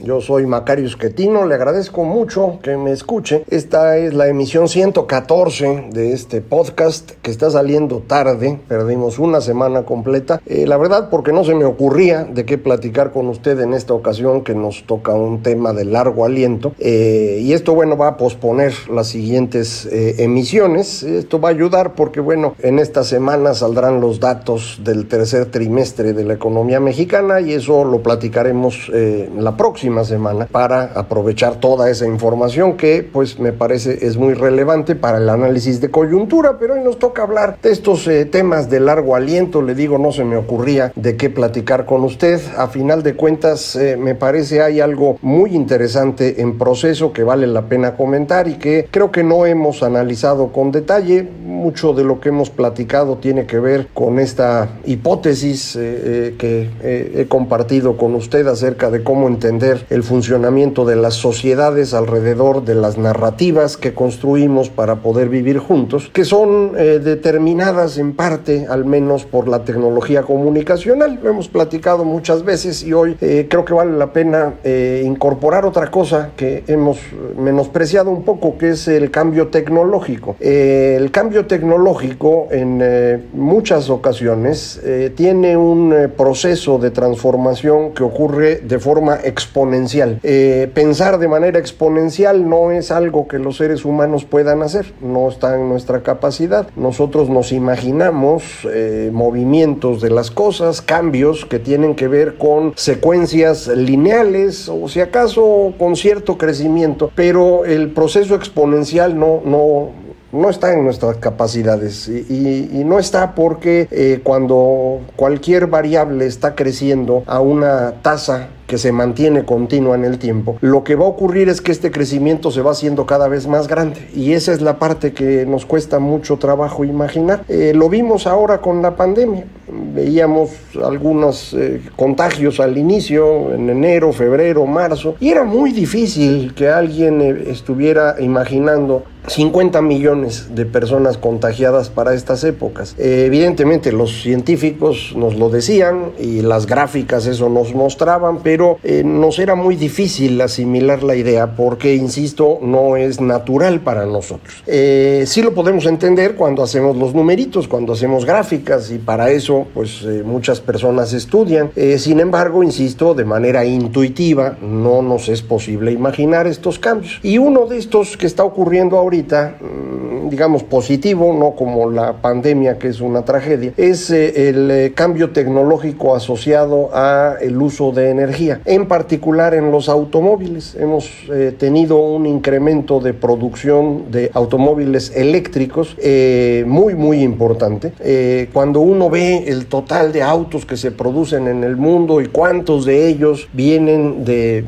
Yo soy Macario Esquetino, le agradezco mucho que me escuche. Esta es la emisión 114 de este podcast que está saliendo tarde, perdimos una semana completa. Eh, la verdad porque no se me ocurría de qué platicar con usted en esta ocasión que nos toca un tema de largo aliento. Eh, y esto bueno va a posponer las siguientes eh, emisiones. Esto va a ayudar porque bueno, en esta semana saldrán los datos del tercer trimestre de la economía mexicana y eso lo platicaremos la próxima semana para aprovechar toda esa información que pues me parece es muy relevante para el análisis de coyuntura, pero hoy nos toca hablar de estos eh, temas de largo aliento, le digo, no se me ocurría de qué platicar con usted, a final de cuentas eh, me parece hay algo muy interesante en proceso que vale la pena comentar y que creo que no hemos analizado con detalle, mucho de lo que hemos platicado tiene que ver con esta hipótesis eh, que he compartido con usted acerca de cómo entender el funcionamiento de las sociedades alrededor de las narrativas que construimos para poder vivir juntos, que son eh, determinadas en parte, al menos por la tecnología comunicacional. Lo hemos platicado muchas veces y hoy eh, creo que vale la pena eh, incorporar otra cosa que hemos menospreciado un poco, que es el cambio tecnológico. el cambio tecnológico en muchas ocasiones tiene un proceso de transformación que ocurre de forma exponencial exponencial. Eh, pensar de manera exponencial no es algo que los seres humanos puedan hacer, no está en nuestra capacidad. Nosotros nos imaginamos eh, movimientos de las cosas, cambios que tienen que ver con secuencias lineales o si acaso con cierto crecimiento, pero el proceso exponencial no, no, no está en nuestras capacidades y, no está porque eh, cuando cualquier variable está creciendo a una tasa que se mantiene continua en el tiempo, lo que va a ocurrir es que este crecimiento se va haciendo cada vez más grande y esa es la parte que nos cuesta mucho trabajo imaginar. Eh, lo vimos ahora con la pandemia, veíamos algunos eh, contagios al inicio, en enero, febrero, marzo, y era muy difícil que alguien eh, estuviera imaginando 50 millones de personas contagiadas para estas épocas. evidentemente los científicos nos lo decían y las gráficas eso nos mostraban, pero pero eh, nos era muy difícil asimilar la idea porque, insisto, no es natural para nosotros. Eh, sí lo podemos entender cuando hacemos los numeritos, cuando hacemos gráficas y para eso pues eh, muchas personas estudian. sin embargo, insisto, de manera intuitiva no nos es posible imaginar estos cambios. Y uno de estos que está ocurriendo ahorita, mm, digamos positivo, no como la pandemia que es una tragedia, es el cambio tecnológico asociado a el uso de energía en particular en los automóviles. Hemos eh, tenido un incremento de producción de automóviles eléctricos eh, muy, muy importante. Eh, cuando uno ve el total de autos que se producen en el mundo y cuántos de ellos vienen de,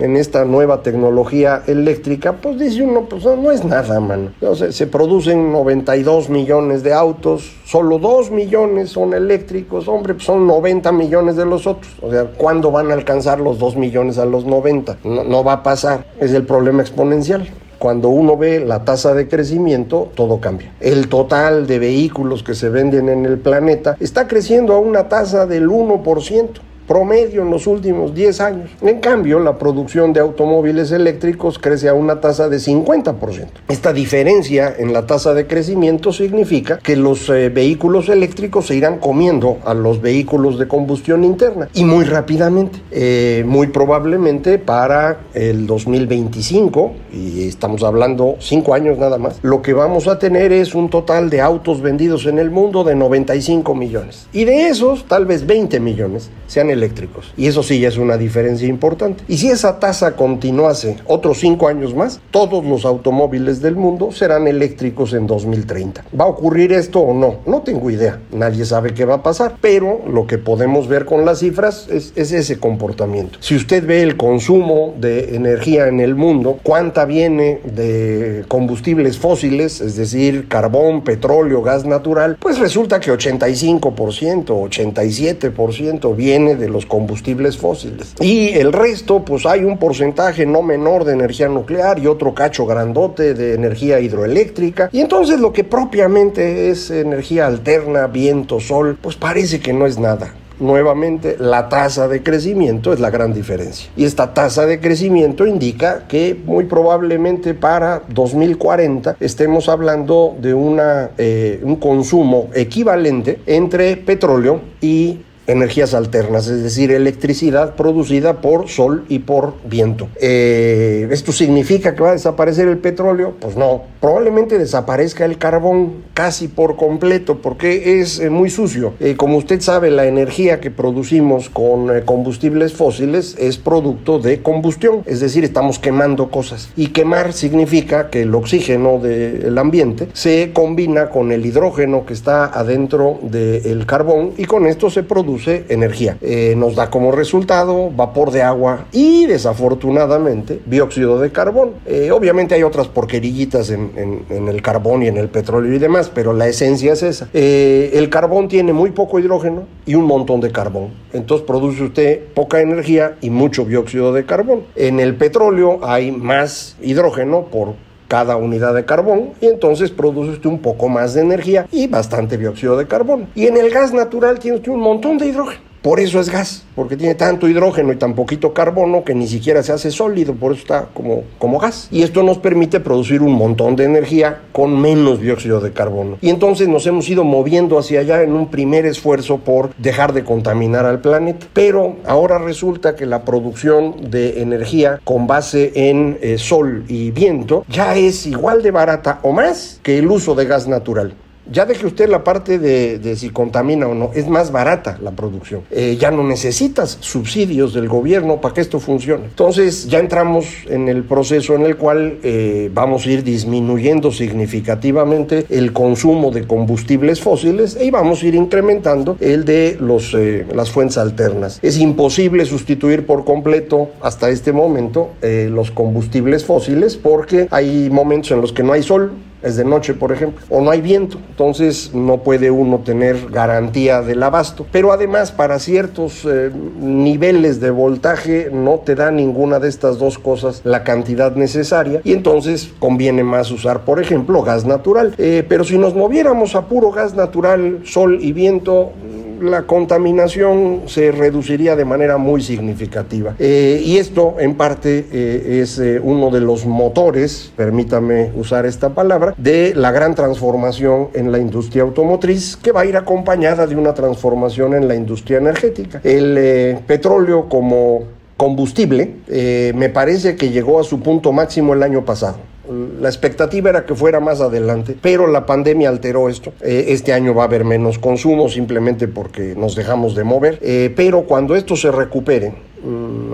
en esta nueva tecnología eléctrica, pues dice uno, pues no, es nada, man. se producen 92 millones de autos, solo 2 millones son eléctricos, hombre, pues son 90 millones de los otros. O sea, ¿cuándo van a alcanzar? Los 2 millones a los 90. No, no va a pasar. Es el problema exponencial. Cuando uno ve la tasa de crecimiento, todo cambia. El total de vehículos que se venden en el planeta está creciendo a una tasa del 1%. Promedio en los últimos 10 años. En cambio, la producción de automóviles eléctricos crece a una tasa de 50%. Esta diferencia en la tasa de crecimiento significa que los eh, vehículos eléctricos se irán comiendo a los vehículos de combustión interna y muy rápidamente. Eh, muy probablemente para el 2025, y estamos hablando 5 años nada más, lo que vamos a tener es un total de autos vendidos en el mundo de 95 millones. Y de esos, tal vez 20 millones sean eléctricos. Y eso sí ya es una diferencia importante. Y si esa tasa continuase otros 5 años más, todos los automóviles del mundo serán eléctricos en 2030. ¿Va a ocurrir esto o no? No tengo idea. Nadie sabe qué va a pasar. Pero lo que podemos ver con las cifras es, es ese comportamiento. Si usted ve el consumo de energía en el mundo, cuánta viene de combustibles fósiles, es decir, carbón, petróleo, gas natural, pues resulta que 85%, 87% viene de los combustibles fósiles. Y el resto, pues hay un porcentaje no menor de energía nuclear y otro cacho grandote de energía hidroeléctrica. Y entonces lo que propiamente es energía alterna, viento, sol, pues parece que no es nada nuevamente la tasa de crecimiento es la gran diferencia. Y esta tasa de crecimiento indica que muy probablemente para 2040 estemos hablando de una, eh, un consumo equivalente entre petróleo y energías alternas, es decir, electricidad producida por sol y por viento. Eh, ¿Esto significa que va a desaparecer el petróleo? Pues no, probablemente desaparezca el carbón casi por completo porque es eh, muy sucio. Eh, como usted sabe, la energía que producimos con combustibles fósiles es producto de combustión, es decir, estamos quemando cosas. Y quemar significa que el oxígeno del ambiente se combina con el hidrógeno que está adentro del carbón y con esto se produce energía. Eh, nos da como resultado vapor de agua y desafortunadamente dióxido de carbón. Eh, obviamente hay otras porquerillitas en, el carbón y en el petróleo y demás, pero la esencia es esa. Eh, el carbón tiene muy poco hidrógeno y un montón de carbón. Entonces produce usted poca energía y mucho dióxido de carbón. En el petróleo hay más hidrógeno por cada unidad de carbón y entonces produce usted un poco más de energía y bastante dióxido de carbono. Y en el gas natural tiene usted un montón de hidrógeno. Por eso es gas, porque tiene tanto hidrógeno y tan poquito carbono que ni siquiera se hace sólido, por eso está como, como gas. Y esto nos permite producir un montón de energía con menos dióxido de carbono. Y entonces nos hemos ido moviendo hacia allá en un primer esfuerzo por dejar de contaminar al planeta. Pero ahora resulta que la producción de energía con base en eh, sol y viento ya es igual de barata o más que el uso de gas natural. Ya deje usted la parte de, si contamina o no, es más barata la producción. Eh, ya no necesitas subsidios del gobierno para que esto funcione. Entonces ya entramos en el proceso en el cual eh, vamos a ir disminuyendo significativamente el consumo de combustibles fósiles y vamos a ir incrementando el de los, eh, las fuentes alternas. Es imposible sustituir por completo hasta este momento los combustibles fósiles porque hay momentos en los que no hay sol, es de noche, por ejemplo, o no hay viento, entonces no puede uno tener garantía del abasto. Pero además, para ciertos eh, niveles de voltaje no te da ninguna de estas dos cosas la cantidad necesaria y entonces conviene más usar, por ejemplo, gas natural. Eh, pero si nos moviéramos a puro gas natural, sol y viento, la contaminación se reduciría de manera muy significativa. Eh, y esto en parte eh, es eh, uno de los motores, permítame usar esta palabra, de la gran transformación en la industria automotriz que va a ir acompañada de una transformación en la industria energética. El petróleo como combustible me parece que llegó a su punto máximo el año pasado. La expectativa era que fuera más adelante, pero la pandemia alteró esto. Eh, este año va a haber menos consumo simplemente porque nos dejamos de mover, eh, pero cuando esto se recupere,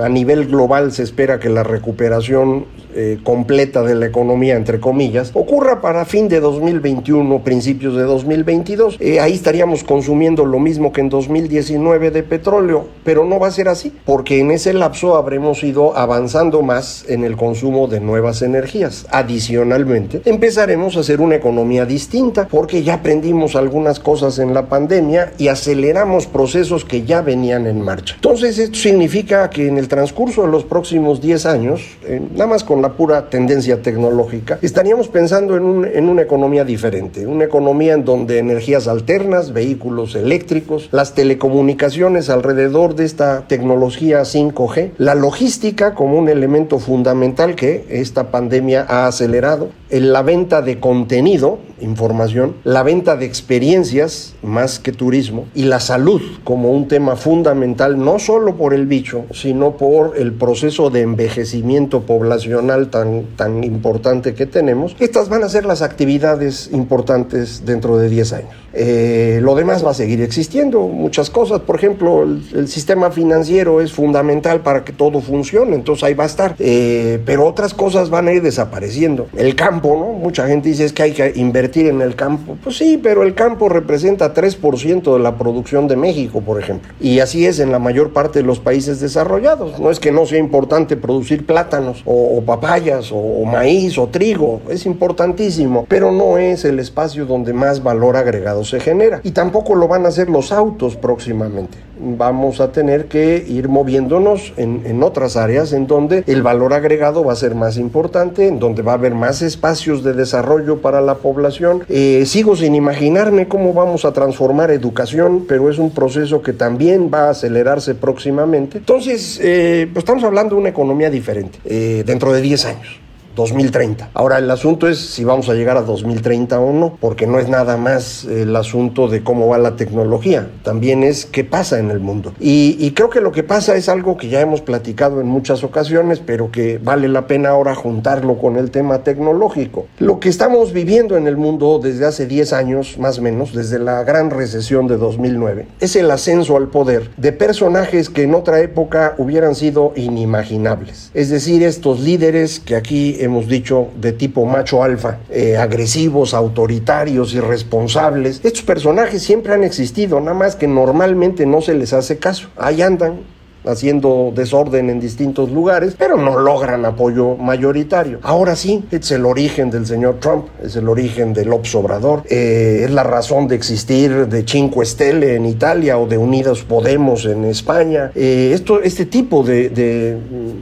a nivel global se espera que la recuperación eh, completa de la economía, entre comillas, ocurra para fin de 2021, principios de 2022. Eh, ahí estaríamos consumiendo lo mismo que en 2019 de petróleo, pero no va a ser así, porque en ese lapso habremos ido avanzando más en el consumo de nuevas energías. Adicionalmente, empezaremos a hacer una economía distinta, porque ya aprendimos algunas cosas en la pandemia y aceleramos procesos que ya venían en marcha. Entonces, esto significa que en el transcurso de los próximos 10 años, eh, nada más con la pura tendencia tecnológica, estaríamos pensando en, en una economía diferente, una economía en donde energías alternas, vehículos eléctricos, las telecomunicaciones alrededor de esta tecnología 5G, la logística como un elemento fundamental que esta pandemia ha acelerado, la venta de contenido, información, la venta de experiencias más que turismo y la salud como un tema fundamental no solo por el bicho, sino por el proceso de envejecimiento poblacional tan, tan importante que tenemos. Estas van a ser las actividades importantes dentro de 10 años. Eh, lo demás va a seguir existiendo, muchas cosas, por ejemplo, el, sistema financiero es fundamental para que todo funcione, entonces ahí va a estar, eh, pero otras cosas van a ir desapareciendo. El campo, Mucha gente dice que hay que invertir en el campo, pues sí, pero el campo representa 3% de la producción de México, por ejemplo, y así es en la mayor parte de los países desarrollados, no es que no sea importante producir plátanos o, papayas o maíz o trigo, es importantísimo, pero no es el espacio donde más valor agregado se genera. Y tampoco lo van a hacer los autos próximamente. Vamos a tener que ir moviéndonos en, otras áreas en donde el valor agregado va a ser más importante, en donde va a haber más espacios de desarrollo para la población. Eh, sigo sin imaginarme cómo vamos a transformar educación, pero es un proceso que también va a acelerarse próximamente. Entonces, eh, pues estamos hablando de una economía diferente eh, dentro de 10 años. 2030. Ahora el asunto es si vamos a llegar a 2030 o no, porque no es nada más el asunto de cómo va la tecnología, también es qué pasa en el mundo. Y, creo que lo que pasa es algo que ya hemos platicado en muchas ocasiones, pero que vale la pena ahora juntarlo con el tema tecnológico. Lo que estamos viviendo en el mundo desde hace 10 años, más o menos, desde la gran recesión de 2009, es el ascenso al poder de personajes que en otra época hubieran sido inimaginables. Es decir, estos líderes que aquí hemos dicho, de tipo macho alfa, eh, agresivos, autoritarios, irresponsables. Estos personajes siempre han existido, nada más que normalmente no se les hace caso. Ahí andan, haciendo desorden en distintos lugares, pero no logran apoyo mayoritario. Ahora sí, es el origen del señor Trump, es el origen del Obrador, eh, es la razón de existir de Cinque Stelle en Italia o de Unidos Podemos en España. Eh, esto, este tipo de,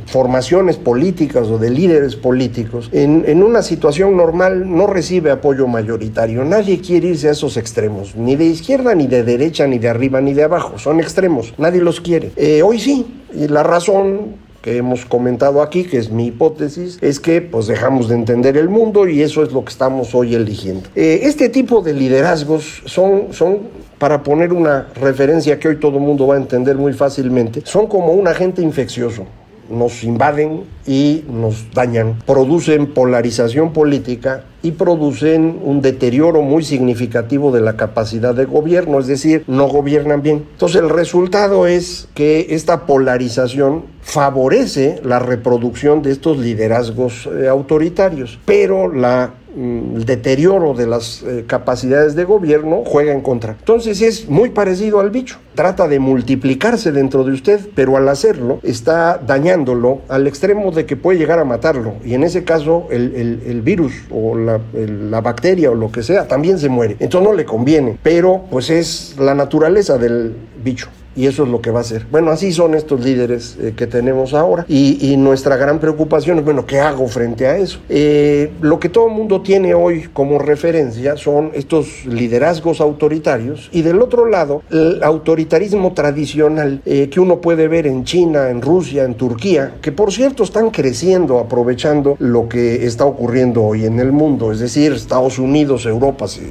formaciones políticas o de líderes políticos en, en una situación normal no recibe apoyo mayoritario. Nadie quiere irse a esos extremos, ni de izquierda, ni de derecha, ni de arriba, ni de abajo. Son extremos, nadie los quiere. Eh, hoy sí y la razón que hemos comentado aquí, que es mi hipótesis, es que pues dejamos de entender el mundo y eso es lo que estamos hoy eligiendo. Eh, este tipo de liderazgos son, son, para poner una referencia que hoy todo el mundo va a entender muy fácilmente, son como un agente infeccioso nos invaden y nos dañan, producen polarización política y producen un deterioro muy significativo de la capacidad de gobierno, es decir, no gobiernan bien. Entonces el resultado es que esta polarización favorece la reproducción de estos liderazgos eh, autoritarios, pero la el deterioro de las eh, capacidades de gobierno juega en contra. Entonces es muy parecido al bicho. Trata de multiplicarse dentro de usted, pero al hacerlo está dañándolo al extremo de que puede llegar a matarlo. Y en ese caso el, virus o la, la, bacteria o lo que sea también se muere. Entonces no le conviene, pero pues es la naturaleza del bicho y eso es lo que va a ser. Bueno, así son estos líderes eh, que tenemos ahora y, nuestra gran preocupación es, bueno, ¿qué hago frente a eso? Eh, lo que todo el mundo tiene hoy como referencia son estos liderazgos autoritarios y del otro lado el autoritarismo tradicional eh, que uno puede ver en China, en Rusia, en Turquía, que por cierto están creciendo aprovechando lo que está ocurriendo hoy en el mundo, es decir, Estados Unidos, Europa, se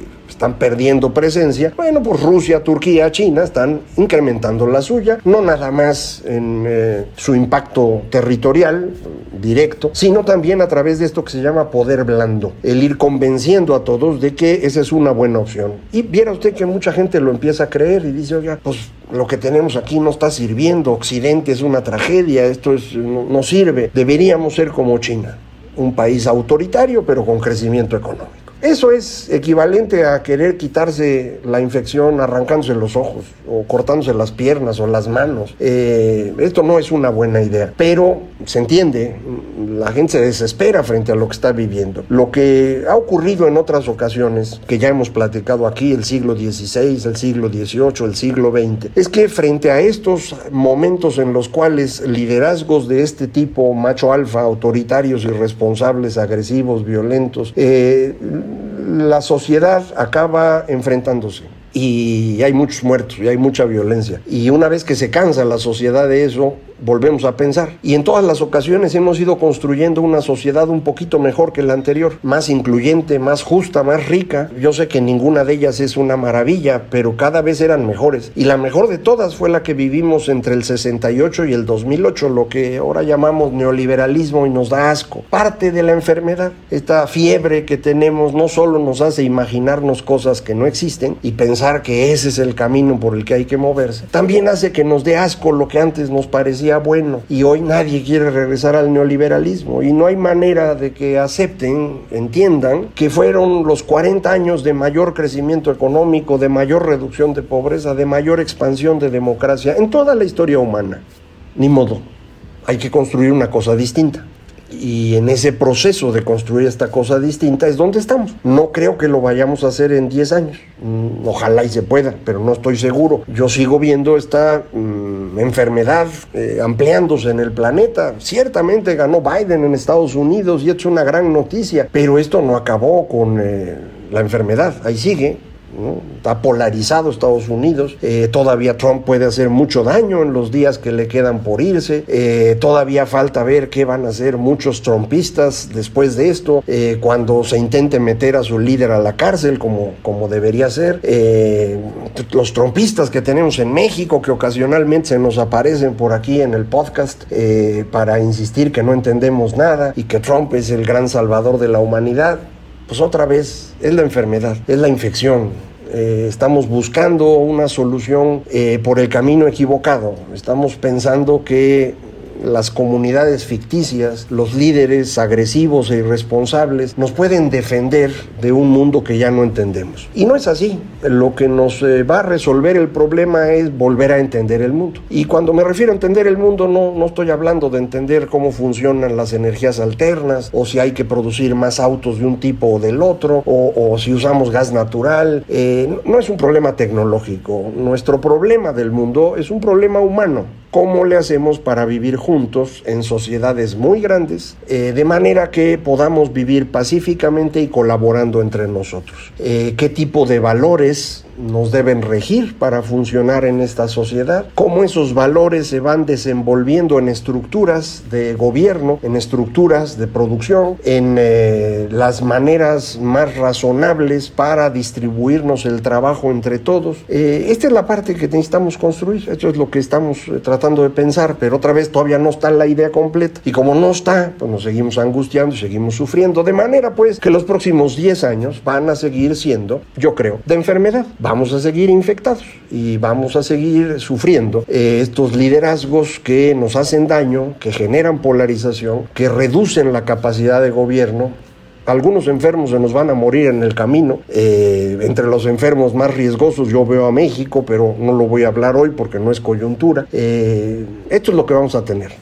están perdiendo presencia. Bueno, pues Rusia, Turquía, China están incrementando la suya, no nada más en eh, su impacto territorial directo, sino también a través de esto que se llama poder blando, el ir convenciendo a todos de que esa es una buena opción. Y viera usted que mucha gente lo empieza a creer y dice, oiga, pues lo que tenemos aquí no está sirviendo, Occidente es una tragedia, esto es, no sirve, deberíamos ser como China, un país autoritario pero con crecimiento económico. Eso es equivalente a querer quitarse la infección arrancándose los ojos o cortándose las piernas o las manos. Eh, esto no es una buena idea, pero se entiende, la gente se desespera frente a lo que está viviendo. Lo que ha ocurrido en otras ocasiones, que ya hemos platicado aquí, el siglo XVI, el siglo XVIII, el siglo XX, es que frente a estos momentos en los cuales liderazgos de este tipo, macho alfa, autoritarios, irresponsables, agresivos, violentos, eh, la sociedad acaba enfrentándose y hay muchos muertos y hay mucha violencia. Y una vez que se cansa la sociedad de eso, volvemos a pensar. Y en todas las ocasiones hemos ido construyendo una sociedad un poquito mejor que la anterior, más incluyente, más justa, más rica. Yo sé que ninguna de ellas es una maravilla, pero cada vez eran mejores. Y la mejor de todas fue la que vivimos entre el 68 y el 2008, lo que ahora llamamos neoliberalismo y nos da asco. Parte de la enfermedad, esta fiebre que tenemos no solo nos hace imaginarnos cosas que no existen y pensar que ese es el camino por el que hay que moverse, también hace que nos dé asco lo que antes nos parecía bueno y hoy nadie quiere regresar al neoliberalismo y no hay manera de que acepten, entiendan que fueron los 40 años de mayor crecimiento económico, de mayor reducción de pobreza, de mayor expansión de democracia en toda la historia humana. Ni modo, hay que construir una cosa distinta y en ese proceso de construir esta cosa distinta es donde estamos. No creo que lo vayamos a hacer en 10 años. Mm, ojalá y se pueda, pero no estoy seguro. Yo sigo viendo esta mm, enfermedad eh, ampliándose en el planeta. Ciertamente ganó Biden en Estados Unidos y es una gran noticia, pero esto no acabó con eh, la enfermedad. Ahí sigue Está polarizado Estados Unidos. Eh, todavía Trump puede hacer mucho daño en los días que le quedan por irse. Todavía falta ver qué van a hacer muchos trumpistas después de esto, cuando se intente meter a su líder a la cárcel, como, como debería ser. Los trumpistas que tenemos en México, que ocasionalmente se nos aparecen por aquí en el podcast para insistir que no entendemos nada y que Trump es el gran salvador de la humanidad pues otra vez es la enfermedad, es la infección. Eh, estamos buscando una solución eh, por el camino equivocado. Estamos pensando que las comunidades ficticias, los líderes agresivos e irresponsables, nos pueden defender de un mundo que ya no entendemos. Y no es así. Lo que nos eh, va a resolver el problema es volver a entender el mundo. Y cuando me refiero a entender el mundo, no, no estoy hablando de entender cómo funcionan las energías alternas, o si hay que producir más autos de un tipo o del otro, o, si usamos gas natural. Eh, no es un problema tecnológico. Nuestro problema del mundo es un problema humano cómo le hacemos para vivir juntos en sociedades muy grandes, eh, de manera que podamos vivir pacíficamente y colaborando entre nosotros. Eh, ¿Qué tipo de valores nos deben regir para funcionar en esta sociedad, cómo esos valores se van desenvolviendo en estructuras de gobierno, en estructuras de producción, en eh, las maneras más razonables para distribuirnos el trabajo entre todos. Eh, esta es la parte que necesitamos construir, esto es lo que estamos eh, tratando de pensar, pero otra vez todavía no está la idea completa y como no está, pues nos seguimos angustiando y seguimos sufriendo, de manera pues que los próximos 10 años van a seguir siendo, yo creo, de enfermedad vamos a seguir infectados y vamos a seguir sufriendo eh, estos liderazgos que nos hacen daño, que generan polarización, que reducen la capacidad de gobierno algunos enfermos se nos van a morir en el camino. Eh, entre los enfermos más riesgosos yo veo a México, pero no lo voy a hablar hoy porque no es coyuntura. Eh, esto es lo que vamos a tener.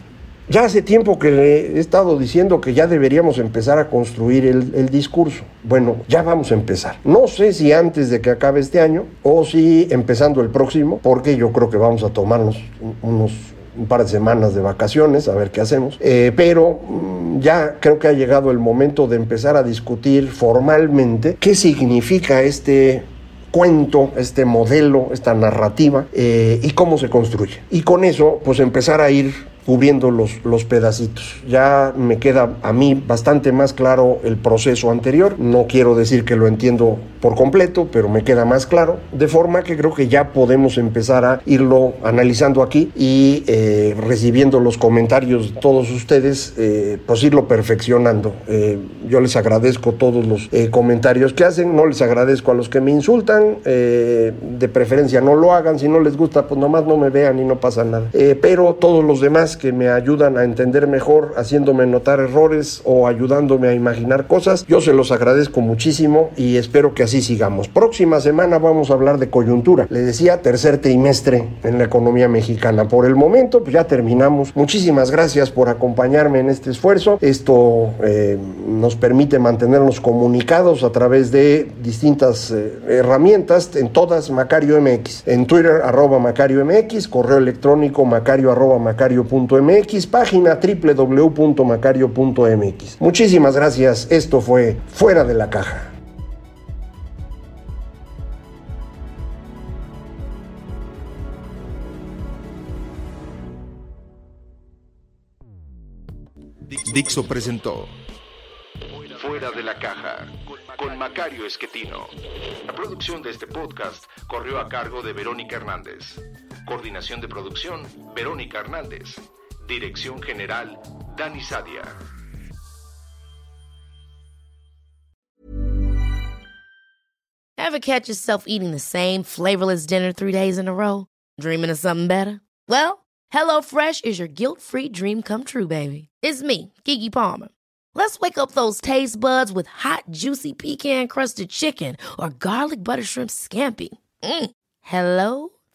Ya hace tiempo que le he estado diciendo que ya deberíamos empezar a construir el, discurso. Bueno, ya vamos a empezar. No sé si antes de que acabe este año o si empezando el próximo, porque yo creo que vamos a tomarnos unos un par de semanas de vacaciones, a ver qué hacemos. Eh, pero mm, ya creo que ha llegado el momento de empezar a discutir formalmente qué significa este cuento, este modelo, esta narrativa eh, y cómo se construye. Y con eso, pues empezar a ir cubriendo los, los pedacitos. Ya me queda a mí bastante más claro el proceso anterior. No quiero decir que lo entiendo por completo, pero me queda más claro, de forma que creo que ya podemos empezar a irlo analizando aquí y eh, recibiendo los comentarios de todos ustedes, eh, pues irlo perfeccionando. Eh, yo les agradezco todos los comentarios que hacen, no les agradezco a los que me insultan, de preferencia no lo hagan, si no les gusta, pues nomás no me vean y no pasa nada. pero todos los demás que me ayudan a entender mejor, haciéndome notar errores o ayudándome a imaginar cosas, yo se los agradezco muchísimo y espero que así sigamos. Próxima semana vamos a hablar de coyuntura. Le decía tercer trimestre en la economía mexicana. Por el momento, pues ya terminamos. Muchísimas gracias por acompañarme en este esfuerzo. Esto eh, nos permite mantenernos comunicados a través de distintas eh, herramientas, en todas Macario MX. En Twitter, arroba Macario MX, correo electrónico macario arroba macario.mx, página www.macario.mx. Muchísimas gracias. Esto fue Fuera de la Caja. Dixo presentó Fuera de la caja con Macario Esquetino. La producción de este podcast corrió a cargo de Verónica Hernández. Coordinación de producción, Verónica Hernández. Dirección General, Dani Sadia. Ever catch yourself eating the same flavorless dinner three days in a row? Dreaming of something better? Well, HelloFresh is your guilt-free dream come true, baby. It's me, Kiki Palmer. Let's wake up those taste buds with hot, juicy pecan crusted chicken or garlic butter shrimp scampi. Mm. Hello